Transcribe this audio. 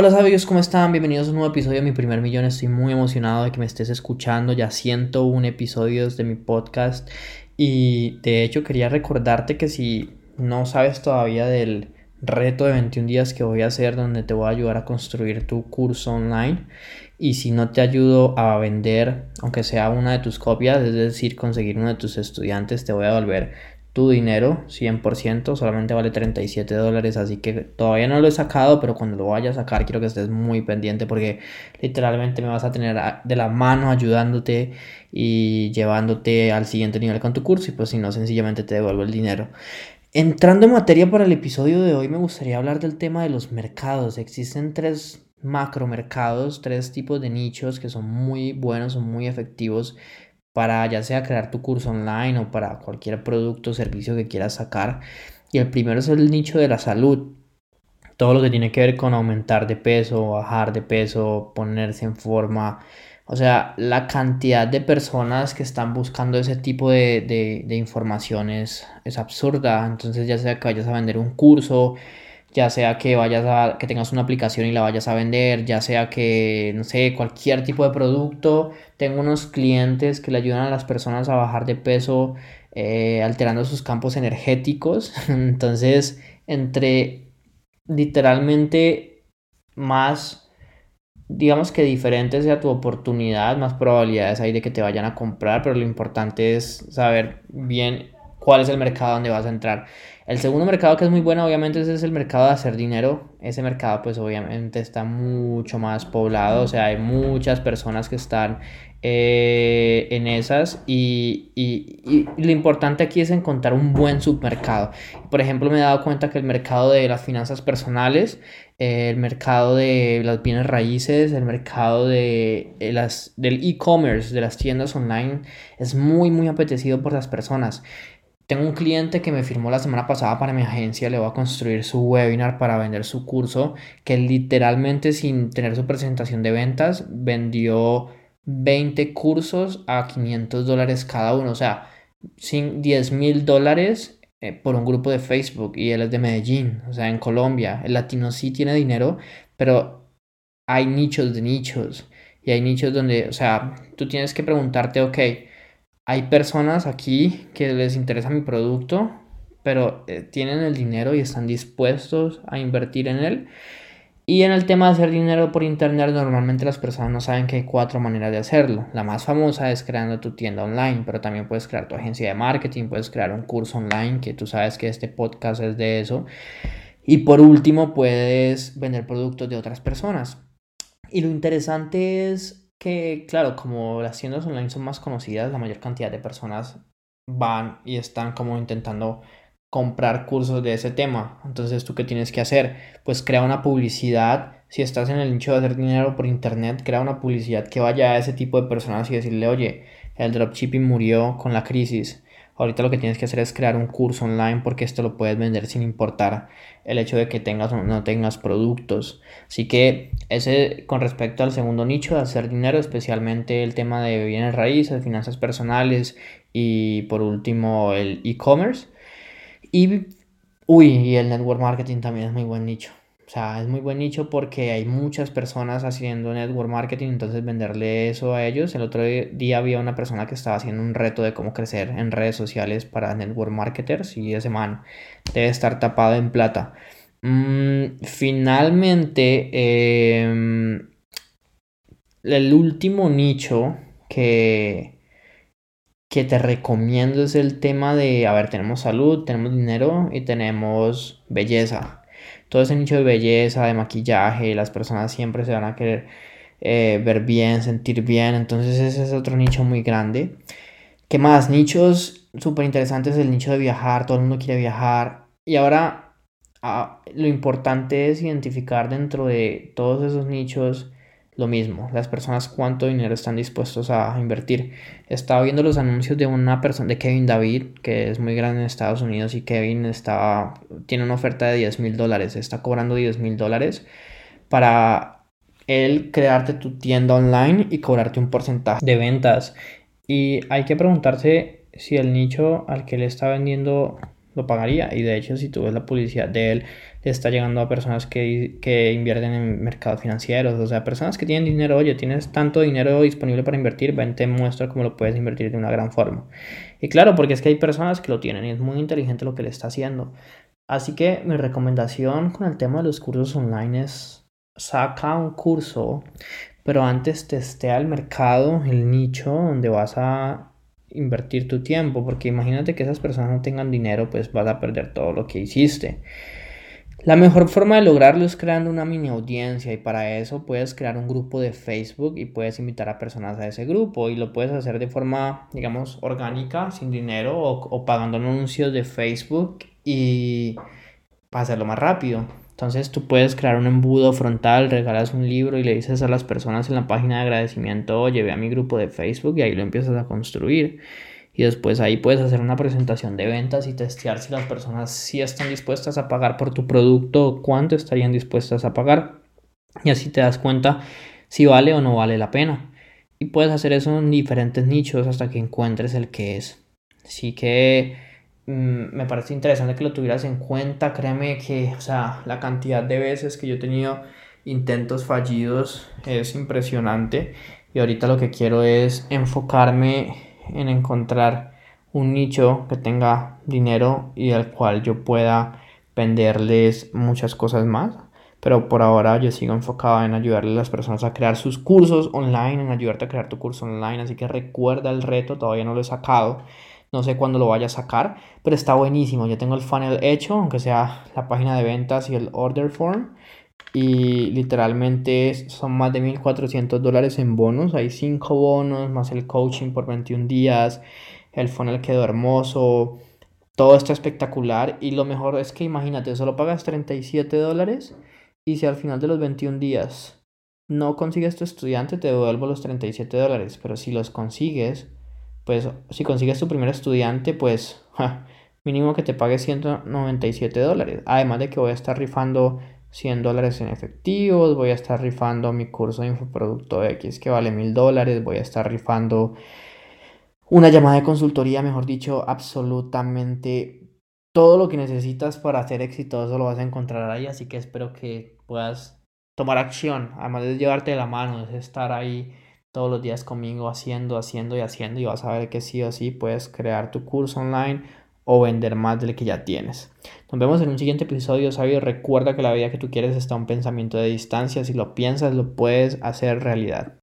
Hola amigos, ¿cómo están? Bienvenidos a un nuevo episodio de Mi Primer Millón. Estoy muy emocionado de que me estés escuchando. Ya siento un episodio de mi podcast. Y de hecho quería recordarte que si no sabes todavía del reto de 21 días que voy a hacer donde te voy a ayudar a construir tu curso online y si no te ayudo a vender aunque sea una de tus copias es decir conseguir uno de tus estudiantes te voy a devolver tu dinero 100%, solamente vale 37 dólares, así que todavía no lo he sacado, pero cuando lo vaya a sacar quiero que estés muy pendiente porque literalmente me vas a tener de la mano ayudándote y llevándote al siguiente nivel con tu curso y pues si no, sencillamente te devuelvo el dinero. Entrando en materia para el episodio de hoy, me gustaría hablar del tema de los mercados. Existen tres macromercados, tres tipos de nichos que son muy buenos, son muy efectivos para ya sea crear tu curso online o para cualquier producto o servicio que quieras sacar. Y el primero es el nicho de la salud. Todo lo que tiene que ver con aumentar de peso, bajar de peso, ponerse en forma. O sea, la cantidad de personas que están buscando ese tipo de, de, información es, es absurda. Entonces ya sea que vayas a vender un curso, ya sea que vayas a que tengas una aplicación y la vayas a vender, ya sea que no sé, cualquier tipo de producto. Tengo unos clientes que le ayudan a las personas a bajar de peso eh, alterando sus campos energéticos. Entonces, entre literalmente más digamos que diferente sea tu oportunidad, más probabilidades hay de que te vayan a comprar, pero lo importante es saber bien cuál es el mercado donde vas a entrar. El segundo mercado que es muy bueno, obviamente, es el mercado de hacer dinero. Ese mercado, pues obviamente está mucho más poblado, o sea, hay muchas personas que están eh, en esas y, y, lo importante aquí es encontrar un buen submercado. Por ejemplo, me he dado cuenta que el mercado de las finanzas personales, el mercado de las bienes raíces, el mercado de eh, las, del e-commerce, de las tiendas online, es muy, muy apetecido por las personas. Tengo un cliente que me firmó la semana pasada para mi agencia, le voy a construir su webinar para vender su curso, que literalmente sin tener su presentación de ventas vendió 20 cursos a 500 dólares cada uno, o sea, 10 mil dólares eh, por un grupo de Facebook y él es de Medellín, o sea, en Colombia. El latino sí tiene dinero, pero hay nichos de nichos y hay nichos donde, o sea, tú tienes que preguntarte, ok, hay personas aquí que les interesa mi producto, pero eh, tienen el dinero y están dispuestos a invertir en él. Y en el tema de hacer dinero por internet, normalmente las personas no saben que hay cuatro maneras de hacerlo. La más famosa es creando tu tienda online, pero también puedes crear tu agencia de marketing, puedes crear un curso online, que tú sabes que este podcast es de eso. Y por último, puedes vender productos de otras personas. Y lo interesante es que, claro, como las tiendas online son más conocidas, la mayor cantidad de personas van y están como intentando comprar cursos de ese tema. Entonces, ¿tú qué tienes que hacer? Pues crea una publicidad. Si estás en el nicho de hacer dinero por internet, crea una publicidad que vaya a ese tipo de personas y decirle, oye, el dropshipping murió con la crisis. Ahorita lo que tienes que hacer es crear un curso online porque esto lo puedes vender sin importar el hecho de que tengas o no tengas productos. Así que ese con respecto al segundo nicho de hacer dinero, especialmente el tema de bienes raíces, finanzas personales y por último el e-commerce. Y, uy, y el network marketing también es muy buen nicho. O sea, es muy buen nicho porque hay muchas personas haciendo network marketing, entonces venderle eso a ellos. El otro día había una persona que estaba haciendo un reto de cómo crecer en redes sociales para network marketers y ese man debe estar tapado en plata. Mm, finalmente, em, el último nicho que, que te recomiendo es el tema de, a ver, tenemos salud, tenemos dinero y tenemos belleza todo ese nicho de belleza, de maquillaje, las personas siempre se van a querer eh, ver bien, sentir bien, entonces ese es otro nicho muy grande. ¿Qué más? Nichos súper interesantes, el nicho de viajar, todo el mundo quiere viajar. Y ahora ah, lo importante es identificar dentro de todos esos nichos lo mismo, las personas cuánto dinero están dispuestos a invertir. Estaba viendo los anuncios de una persona, de Kevin David, que es muy grande en Estados Unidos y Kevin está, tiene una oferta de 10 mil dólares, está cobrando 10 mil dólares para él crearte tu tienda online y cobrarte un porcentaje de ventas. Y hay que preguntarse si el nicho al que le está vendiendo lo pagaría. Y de hecho, si tú ves la publicidad de él, está llegando a personas que, que, invierten en mercados financieros, o sea, personas que tienen dinero, oye, tienes tanto dinero disponible para invertir, ven, te muestra cómo lo puedes invertir de una gran forma. Y claro, porque es que hay personas que lo tienen y es muy inteligente lo que le está haciendo. Así que mi recomendación con el tema de los cursos online es saca un curso, pero antes testea el mercado, el nicho donde vas a invertir tu tiempo, porque imagínate que esas personas no tengan dinero, pues vas a perder todo lo que hiciste. La mejor forma de lograrlo es creando una mini audiencia y para eso puedes crear un grupo de Facebook y puedes invitar a personas a ese grupo y lo puedes hacer de forma, digamos, orgánica, sin dinero o, pagando anuncios de Facebook y para hacerlo más rápido. Entonces tú puedes crear un embudo frontal, regalas un libro y le dices a las personas en la página de agradecimiento, oye, a mi grupo de Facebook y ahí lo empiezas a construir y después ahí puedes hacer una presentación de ventas y testear si las personas sí están dispuestas a pagar por tu producto cuánto estarían dispuestas a pagar. Y así te das cuenta si vale o no vale la pena. Y puedes hacer eso en diferentes nichos hasta que encuentres el que es. Así que me parece interesante que lo tuvieras en cuenta. Créeme que, o sea, la cantidad de veces que yo he tenido intentos fallidos es impresionante. Y ahorita lo que quiero es enfocarme en encontrar un nicho que tenga dinero y al cual yo pueda venderles muchas cosas más. Pero por ahora yo sigo enfocado en ayudarle a las personas a crear sus cursos online, en ayudarte a crear tu curso online. Así que recuerda el reto, todavía no lo he sacado. No sé cuándo lo vaya a sacar, pero está buenísimo. Ya tengo el funnel hecho, aunque sea la página de ventas y el order form y literalmente son más de 1.400 dólares en bonos. Hay 5 bonos más el coaching por 21 días. El funnel quedó hermoso. Todo está espectacular. Y lo mejor es que imagínate, solo pagas 37 dólares. Y si al final de los 21 días no consigues tu estudiante, te devuelvo los 37 dólares. Pero si los consigues, pues si consigues tu primer estudiante, pues mínimo que te pague 197 dólares. Además de que voy a estar rifando 100 dólares en efectivos, voy a estar rifando mi curso de infoproducto X que vale 1000 dólares, voy a estar rifando una llamada de consultoría, mejor dicho, absolutamente todo lo que necesitas para ser exitoso lo vas a encontrar ahí, así que espero que puedas tomar acción, además de llevarte de la mano, es estar ahí todos los días conmigo haciendo, haciendo y haciendo y vas a ver que sí o sí puedes crear tu curso online o vender más del que ya tienes. Nos vemos en un siguiente episodio, sabio. Recuerda que la vida que tú quieres está un pensamiento de distancia. Si lo piensas, lo puedes hacer realidad.